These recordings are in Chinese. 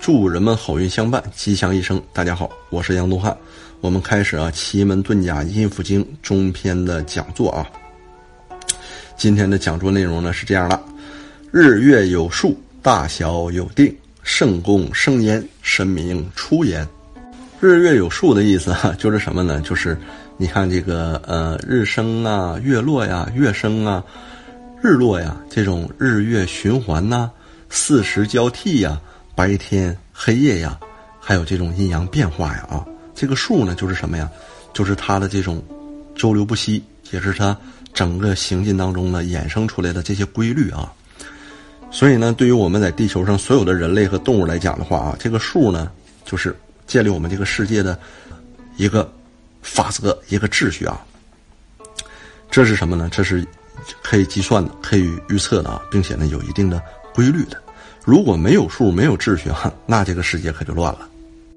祝人们好运相伴，吉祥一生。大家好，我是杨东汉。我们开始啊，奇门遁甲阴符经中篇的讲座啊。今天的讲座内容呢是这样的：日月有数，大小有定，圣功生焉，神明出焉。日月有数的意思哈，就是什么呢？就是你看这个呃，日升啊，月落呀，月升啊，日落呀，这种日月循环呐，四时交替呀，白天黑夜呀，还有这种阴阳变化呀啊。这个数呢，就是什么呀？就是它的这种周流不息，也是它整个行进当中呢衍生出来的这些规律啊。所以呢，对于我们在地球上所有的人类和动物来讲的话啊，这个数呢，就是建立我们这个世界的一个法则、一个秩序啊。这是什么呢？这是可以计算的、可以预测的啊，并且呢有一定的规律的。如果没有数、没有秩序啊，那这个世界可就乱了。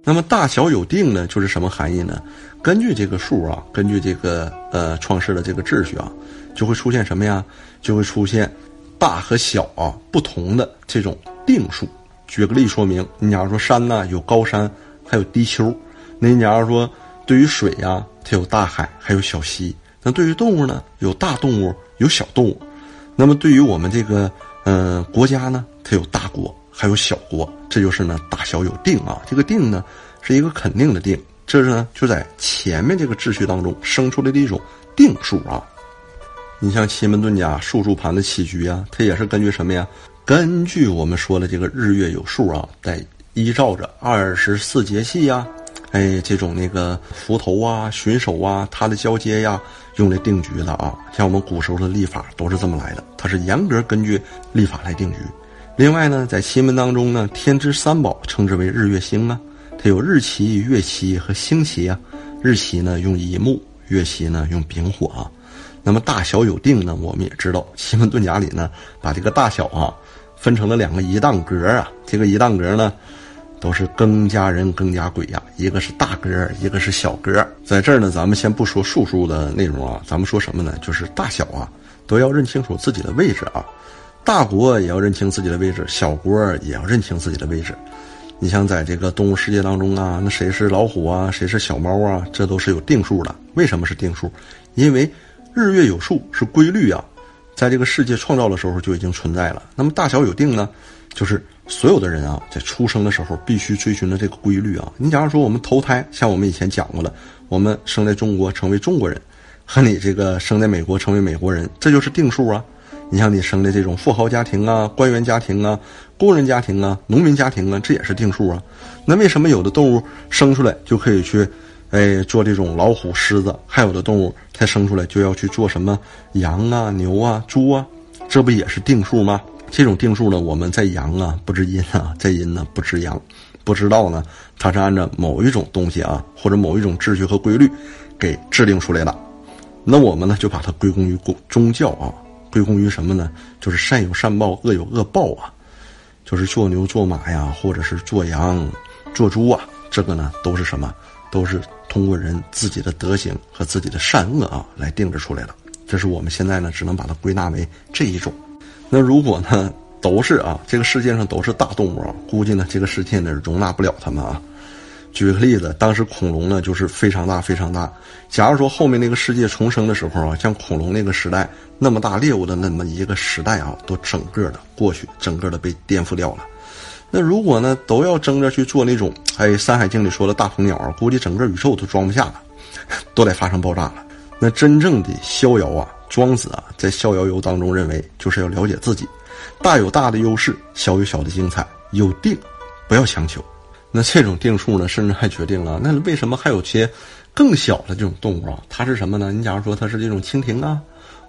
那么大小有定呢，就是什么含义呢？根据这个数啊，根据这个呃创世的这个秩序啊，就会出现什么呀？就会出现大和小啊不同的这种定数。举个例说明，你假如说山呢有高山，还有低丘，那你假如说对于水呀，它有大海，还有小溪。那对于动物呢，有大动物，有小动物。那么对于我们这个嗯国家呢，它有大国。还有小国，这就是呢大小有定啊。这个定呢是一个肯定的定，这是呢就在前面这个秩序当中生出来的一种定数啊。你像奇门遁甲数数盘的起局啊，它也是根据什么呀？根据我们说的这个日月有数啊，在依照着二十四节气呀，哎这种那个伏头啊、巡手啊，它的交接呀，用来定局的啊。像我们古时候的历法都是这么来的，它是严格根据历法来定局。另外呢，在奇门当中呢，天之三宝称之为日月星啊，它有日期、月期和星期啊。日期呢用乙木，月期呢用丙火啊。那么大小有定呢，我们也知道，奇门遁甲里呢，把这个大小啊分成了两个一档格啊。这个一档格呢，都是庚加人、庚加鬼呀，一个是大格，一个是小格。在这儿呢，咱们先不说数数的内容啊，咱们说什么呢？就是大小啊，都要认清楚自己的位置啊。大国也要认清自己的位置，小国也要认清自己的位置。你像在这个动物世界当中啊，那谁是老虎啊，谁是小猫啊，这都是有定数的。为什么是定数？因为日月有数是规律啊，在这个世界创造的时候就已经存在了。那么大小有定呢，就是所有的人啊，在出生的时候必须追寻的这个规律啊。你假如说我们投胎，像我们以前讲过了，我们生在中国成为中国人，和你这个生在美国成为美国人，这就是定数啊。你像你生的这种富豪家庭啊、官员家庭啊、工人家庭啊、农民家庭啊，这也是定数啊。那为什么有的动物生出来就可以去，哎，做这种老虎、狮子，还有的动物它生出来就要去做什么羊啊、牛啊、猪啊？这不也是定数吗？这种定数呢，我们在阳啊不知阴啊，在阴呢不知阳，不知道呢，它是按照某一种东西啊，或者某一种秩序和规律给制定出来的。那我们呢，就把它归功于宗教啊。归功于什么呢？就是善有善报，恶有恶报啊！就是做牛做马呀，或者是做羊、做猪啊，这个呢都是什么？都是通过人自己的德行和自己的善恶啊来定制出来的。这是我们现在呢只能把它归纳为这一种。那如果呢都是啊，这个世界上都是大动物啊，估计呢这个世界呢容纳不了他们啊。举个例子，当时恐龙呢就是非常大非常大。假如说后面那个世界重生的时候啊，像恐龙那个时代那么大猎物的那么一个时代啊，都整个的过去，整个的被颠覆掉了。那如果呢都要争着去做那种，哎，《山海经》里说的大鹏鸟，估计整个宇宙都装不下了，都得发生爆炸了。那真正的逍遥啊，庄子啊，在《逍遥游》当中认为，就是要了解自己，大有大的优势，小有小的精彩，有定，不要强求。那这种定数呢，甚至还决定了，那为什么还有些更小的这种动物啊？它是什么呢？你假如说它是这种蜻蜓啊，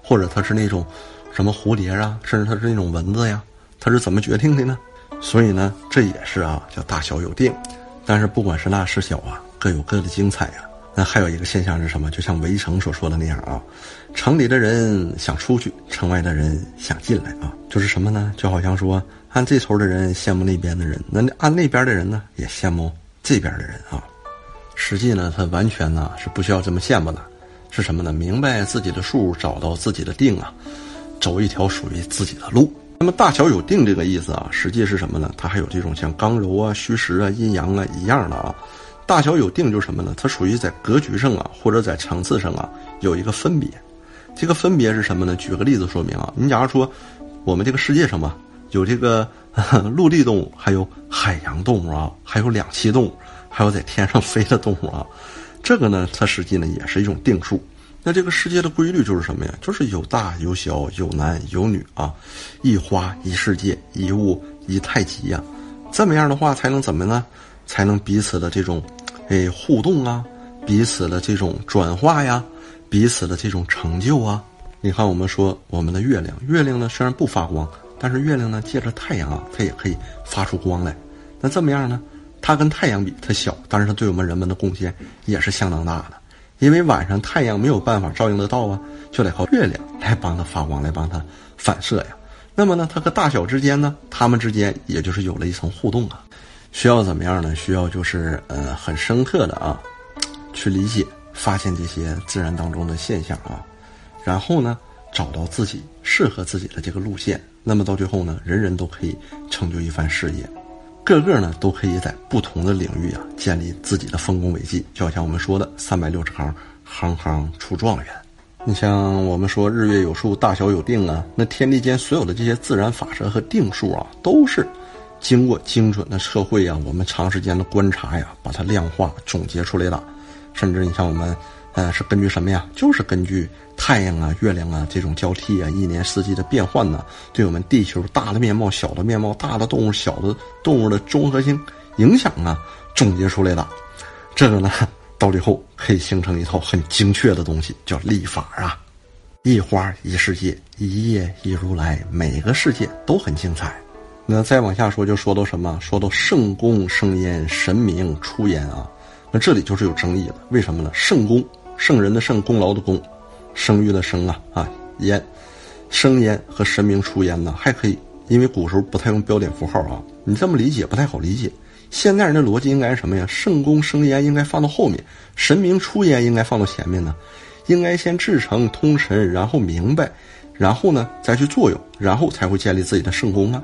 或者它是那种什么蝴蝶啊，甚至它是那种蚊子呀，它是怎么决定的呢？所以呢，这也是啊，叫大小有定。但是不管是大是小啊，各有各的精彩呀。那还有一个现象是什么？就像围城所说的那样啊，城里的人想出去，城外的人想进来啊，就是什么呢？就好像说。按这头的人羡慕那边的人，那按那边的人呢也羡慕这边的人啊。实际呢，他完全呢是不需要这么羡慕的，是什么呢？明白自己的数，找到自己的定啊，走一条属于自己的路。那么大小有定这个意思啊，实际是什么呢？它还有这种像刚柔啊、虚实啊、阴阳啊一样的啊。大小有定就是什么呢？它属于在格局上啊，或者在层次上啊有一个分别。这个分别是什么呢？举个例子说明啊。你假如说我们这个世界上吧，有这个 陆地动物，还有海洋动物啊，还有两栖动物，还有在天上飞的动物啊。这个呢，它实际呢也是一种定数。那这个世界的规律就是什么呀？就是有大有小，有男有女啊，一花一世界，一物一太极呀。这么样的话，才能怎么呢？才能彼此的这种，哎，互动啊，彼此的这种转化呀，彼此的这种成就啊。你看，我们说我们的月亮，月亮呢虽然不发光，但是月亮呢借着太阳啊，它也可以发出光来。那这么样呢？它跟太阳比，它小，但是它对我们人们的贡献也是相当大的。因为晚上太阳没有办法照应得到啊，就得靠月亮来帮它发光，来帮它反射呀。那么呢，它和大小之间呢，它们之间也就是有了一层互动啊。需要怎么样呢？需要就是呃很深刻的啊，去理解、发现这些自然当中的现象啊，然后呢，找到自己适合自己的这个路线。那么到最后呢，人人都可以成就一番事业。个个呢都可以在不同的领域啊建立自己的丰功伟绩，就好像我们说的三百六十行，行行出状元。你像我们说日月有数，大小有定啊，那天地间所有的这些自然法则和定数啊，都是经过精准的测绘啊，我们长时间的观察呀，把它量化总结出来的。甚至你像我们。呃，是根据什么呀？就是根据太阳啊、月亮啊这种交替啊，一年四季的变换呢，对我们地球大的面貌、小的面貌、大的动物、小的动物的综合性影响啊，总结出来的。这个呢，到最后可以形成一套很精确的东西，叫历法啊。一花一世界，一叶一如来，每个世界都很精彩。那再往下说，就说到什么？说到圣功生焉，神明出焉啊。那这里就是有争议了，为什么呢？圣功。圣人的圣，功劳的功，声誉的声啊啊焉，声焉和神明出焉呢，还可以，因为古时候不太用标点符号啊，你这么理解不太好理解。现代人的逻辑应该是什么呀？圣功生焉应该放到后面，神明出焉应该放到前面呢？应该先至诚通神，然后明白，然后呢再去作用，然后才会建立自己的圣功啊。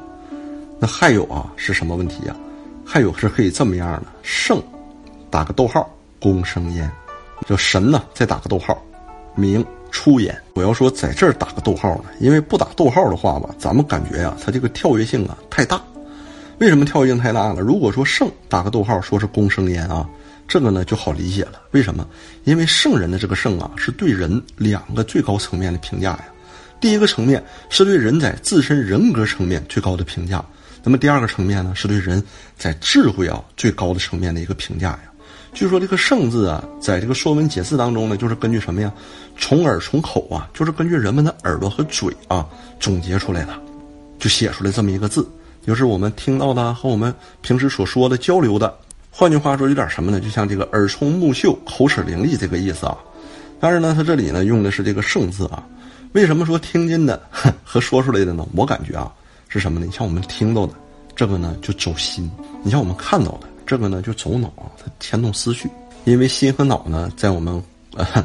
那还有啊是什么问题呀？还有是可以这么样的，圣，打个逗号，功生焉。叫神呢，再打个逗号，明出焉。我要说在这儿打个逗号呢，因为不打逗号的话吧，咱们感觉呀，它这个跳跃性啊太大。为什么跳跃性太大了？如果说圣打个逗号，说是公生焉啊，这个呢就好理解了。为什么？因为圣人的这个圣啊，是对人两个最高层面的评价呀。第一个层面是对人在自身人格层面最高的评价，那么第二个层面呢，是对人在智慧啊最高的层面的一个评价呀。据说这个“圣”字啊，在这个《说文解字》当中呢，就是根据什么呀？从耳从口啊，就是根据人们的耳朵和嘴啊总结出来的，就写出来这么一个字，就是我们听到的和我们平时所说的交流的。换句话说，有点什么呢？就像这个耳聪目秀、口齿伶俐这个意思啊。但是呢，它这里呢用的是这个“圣”字啊。为什么说听见的和说出来的呢？我感觉啊是什么呢？你像我们听到的这个呢，就走心；你像我们看到的。这个呢就走脑，它牵动思绪，因为心和脑呢，在我们呃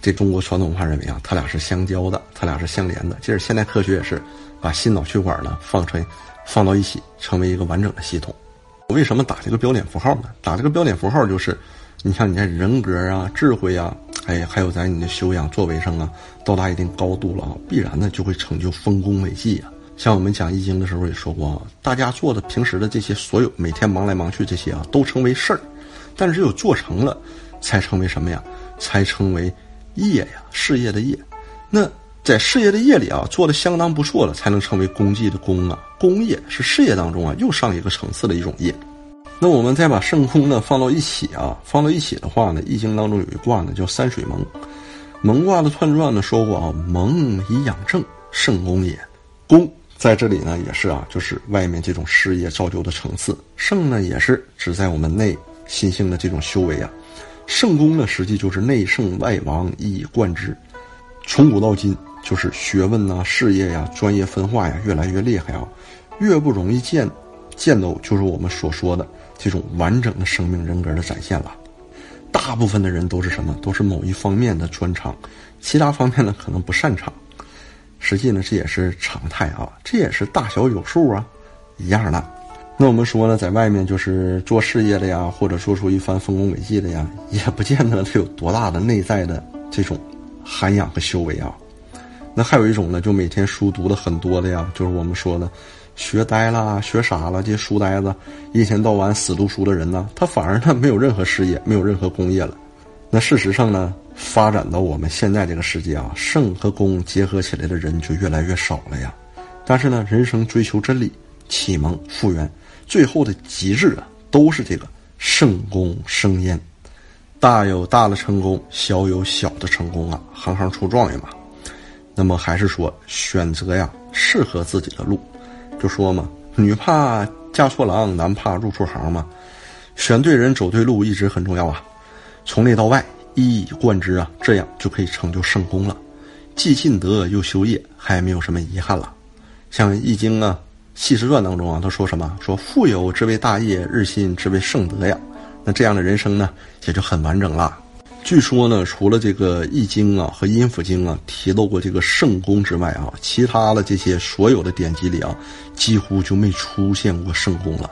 这中国传统文化认为啊，它俩是相交的，它俩是相连的。其实现代科学也是把心脑血管呢放成放到一起，成为一个完整的系统。我为什么打这个标点符号呢？打这个标点符号就是，你像你在人格啊、智慧啊，哎，还有在你的修养作为上啊，到达一定高度了啊，必然呢就会成就丰功伟绩啊。像我们讲易经的时候也说过啊，大家做的平时的这些所有每天忙来忙去这些啊，都称为事儿，但是只有做成了，才成为什么呀？才称为业呀，事业的业。那在事业的业里啊，做的相当不错了，才能成为功绩的功啊。功业是事业当中啊又上一个层次的一种业。那我们再把圣空呢放到一起啊，放到一起的话呢，易经当中有一卦呢叫山水蒙，蒙卦的串传呢说过啊，蒙以养正，圣功也，功。在这里呢，也是啊，就是外面这种事业造就的层次。圣呢，也是指在我们内心性的这种修为啊。圣功呢，实际就是内圣外王，一以贯之。从古到今，就是学问呐、事业呀、专业分化呀，越来越厉害啊，越不容易见见到，就是我们所说的这种完整的生命人格的展现了。大部分的人都是什么？都是某一方面的专长，其他方面呢可能不擅长。实际呢，这也是常态啊，这也是大小有数啊，一样的。那我们说呢，在外面就是做事业的呀，或者做出一番丰功伟绩的呀，也不见得他有多大的内在的这种涵养和修为啊。那还有一种呢，就每天书读的很多的呀，就是我们说的学呆了、学傻了，这些书呆子，一天到晚死读书的人呢，他反而呢没有任何事业，没有任何功业了。那事实上呢，发展到我们现在这个世界啊，圣和功结合起来的人就越来越少了呀。但是呢，人生追求真理、启蒙、复原。最后的极致啊，都是这个圣功生焉，大有大的成功，小有小的成功啊，行行出状元嘛。那么还是说选择呀，适合自己的路，就说嘛，女怕嫁错郎，男怕入错行嘛。选对人，走对路，一直很重要啊。从内到外，一以贯之啊，这样就可以成就圣功了，既尽德又修业，还没有什么遗憾了。像《易经》啊。《系时传》当中啊，他说什么？说富有之为大业，日新之为圣德呀。那这样的人生呢，也就很完整了。据说呢，除了这个《易经》啊和《阴府经》啊提到过这个圣功之外啊，其他的这些所有的典籍里啊，几乎就没出现过圣功了。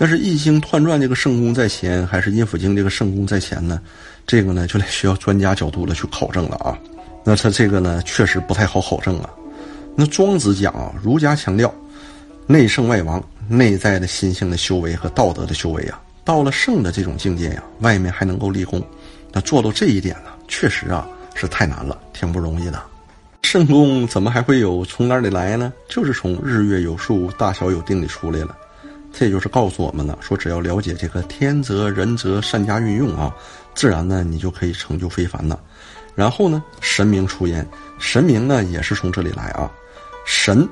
但是《易经》彖传这个圣功在前，还是《阴府经》这个圣功在前呢？这个呢，就得需要专家角度了去考证了啊。那他这个呢，确实不太好考证啊。那庄子讲啊，儒家强调。内圣外王，内在的心性的修为和道德的修为啊，到了圣的这种境界呀，外面还能够立功，那做到这一点呢，确实啊是太难了，挺不容易的。圣功怎么还会有从哪里来呢？就是从日月有数、大小有定里出来了。这就是告诉我们了，说只要了解这个天择人则，善加运用啊，自然呢你就可以成就非凡了。然后呢，神明出焉，神明呢也是从这里来啊，神。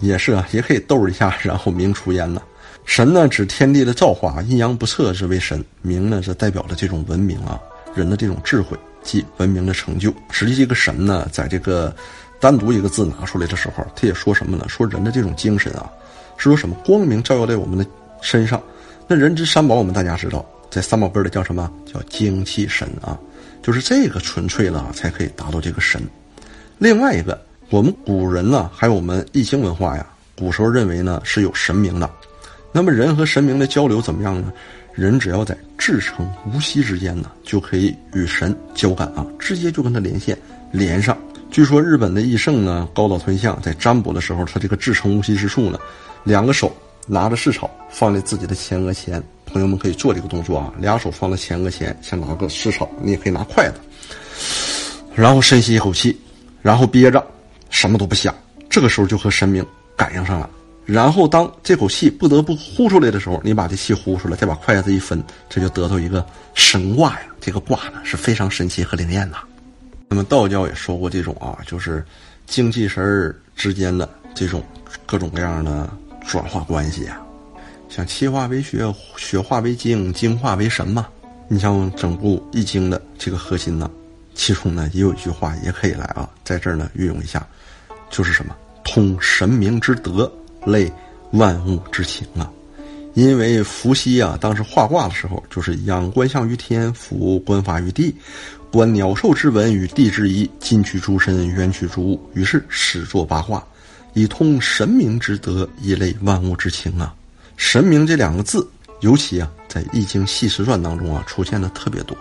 也是啊，也可以逗一下，然后明出焉呢。神呢指天地的造化，阴阳不测之为神。明呢是代表了这种文明啊，人的这种智慧，即文明的成就。实际这个神呢，在这个单独一个字拿出来的时候，他也说什么呢？说人的这种精神啊，是说什么光明照耀在我们的身上。那人之三宝，我们大家知道，在三宝根里叫什么？叫精气神啊，就是这个纯粹了，才可以达到这个神。另外一个。我们古人呢，还有我们易经文化呀，古时候认为呢是有神明的。那么人和神明的交流怎么样呢？人只要在至诚无息之间呢，就可以与神交感啊，直接就跟他连线连上。据说日本的易圣呢，高岛吞象在占卜的时候，他这个至诚无息之处呢，两个手拿着市草放在自己的前额前，朋友们可以做这个动作啊，俩手放在前额前，先拿个市草，你也可以拿筷子，然后深吸一口气，然后憋着。什么都不想，这个时候就和神明感应上了。然后当这口气不得不呼出来的时候，你把这气呼出来，再把筷子一分，这就得到一个神卦呀。这个卦呢是非常神奇和灵验的。那么道教也说过这种啊，就是精气神儿之间的这种各种各样的转化关系啊，像气化为血，血化为精，精化为神嘛。你像整部易经的这个核心呢，其中呢也有一句话也可以来啊，在这儿呢运用一下。就是什么通神明之德，类万物之情啊！因为伏羲啊，当时画卦的时候，就是仰观象于天，俯观法于地，观鸟兽之文与地之宜，近取诸身，远取诸物，于是始作八卦，以通神明之德，以类万物之情啊！神明这两个字，尤其啊，在《易经系辞传》当中啊，出现的特别多。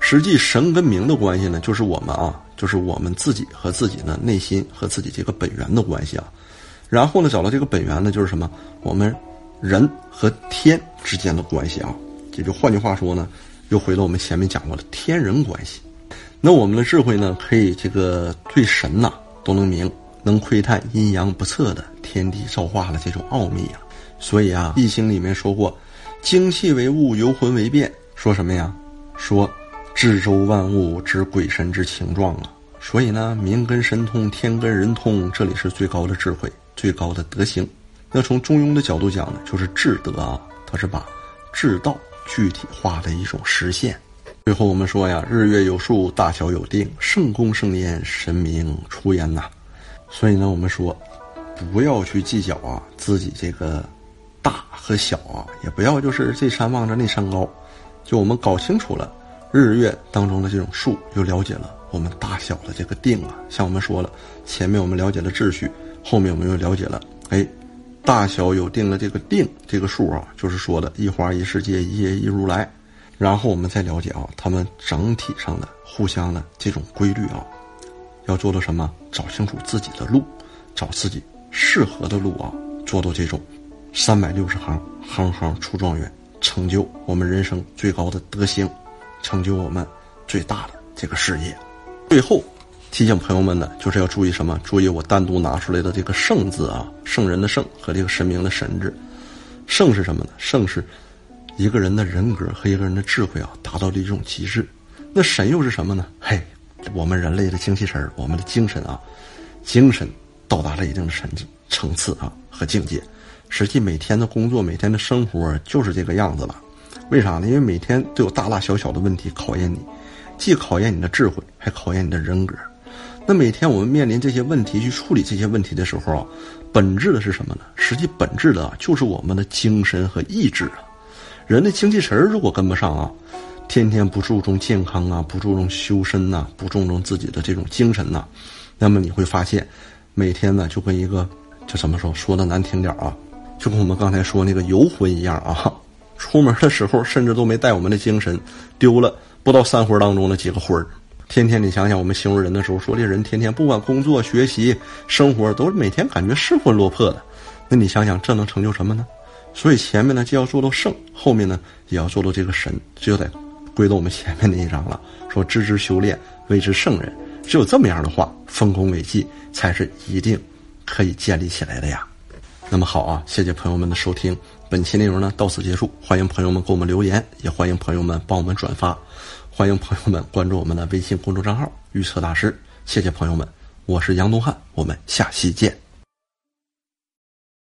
实际神跟明的关系呢，就是我们啊。就是我们自己和自己的内心和自己这个本源的关系啊，然后呢，找到这个本源呢，就是什么？我们人和天之间的关系啊，也就换句话说呢，又回到我们前面讲过的天人关系。那我们的智慧呢，可以这个对神呐都能明，能窥探阴阳不测的天地造化的这种奥秘啊。所以啊，《易经》里面说过，精气为物，游魂为变，说什么呀？说。至周万物之鬼神之情状啊，所以呢，民跟神通，天跟人通，这里是最高的智慧，最高的德行。那从中庸的角度讲呢，就是智德啊，它是把智道具体化的一种实现。最后我们说呀，日月有数，大小有定，圣功圣焉，神明出焉呐。所以呢，我们说，不要去计较啊自己这个大和小啊，也不要就是这山望着那山高，就我们搞清楚了。日月当中的这种数，又了解了我们大小的这个定啊。像我们说了，前面我们了解了秩序，后面我们又了解了，哎，大小有定的这个定这个数啊，就是说的一花一世界，一叶一如来。然后我们再了解啊，他们整体上的互相的这种规律啊，要做到什么？找清楚自己的路，找自己适合的路啊，做到这种三百六十行，行行出状元，成就我们人生最高的德行，成就我们最大的这个事业。最后提醒朋友们呢，就是要注意什么？注意我单独拿出来的这个“圣”字啊，圣人的“圣”和这个神明的“神”字。圣是什么呢？圣是。一个人的人格和一个人的智慧啊，达到了一种极致。那神又是什么呢？嘿，我们人类的精气神我们的精神啊，精神到达了一定的层次层次啊和境界。实际每天的工作，每天的生活就是这个样子了。为啥呢？因为每天都有大大小小的问题考验你，既考验你的智慧，还考验你的人格。那每天我们面临这些问题去处理这些问题的时候啊，本质的是什么呢？实际本质的就是我们的精神和意志啊。人的精气神儿如果跟不上啊，天天不注重健康啊，不注重修身呐，不注重自己的这种精神呐，那么你会发现，每天呢就跟一个，就怎么说说的难听点啊，就跟我们刚才说那个游魂一样啊，出门的时候甚至都没带我们的精神，丢了不到三魂当中的几个魂儿。天天你想想，我们形容人的时候说这人天天不管工作、学习、生活，都是每天感觉失魂落魄的。那你想想，这能成就什么呢？所以前面呢就要做到圣，后面呢也要做到这个神，这就得归到我们前面那一章了。说知之修炼，谓之圣人。只有这么样的话，丰功伟绩才是一定可以建立起来的呀。那么好啊，谢谢朋友们的收听，本期内容呢到此结束。欢迎朋友们给我们留言，也欢迎朋友们帮我们转发，欢迎朋友们关注我们的微信公众账号“预测大师”。谢谢朋友们，我是杨东汉，我们下期见。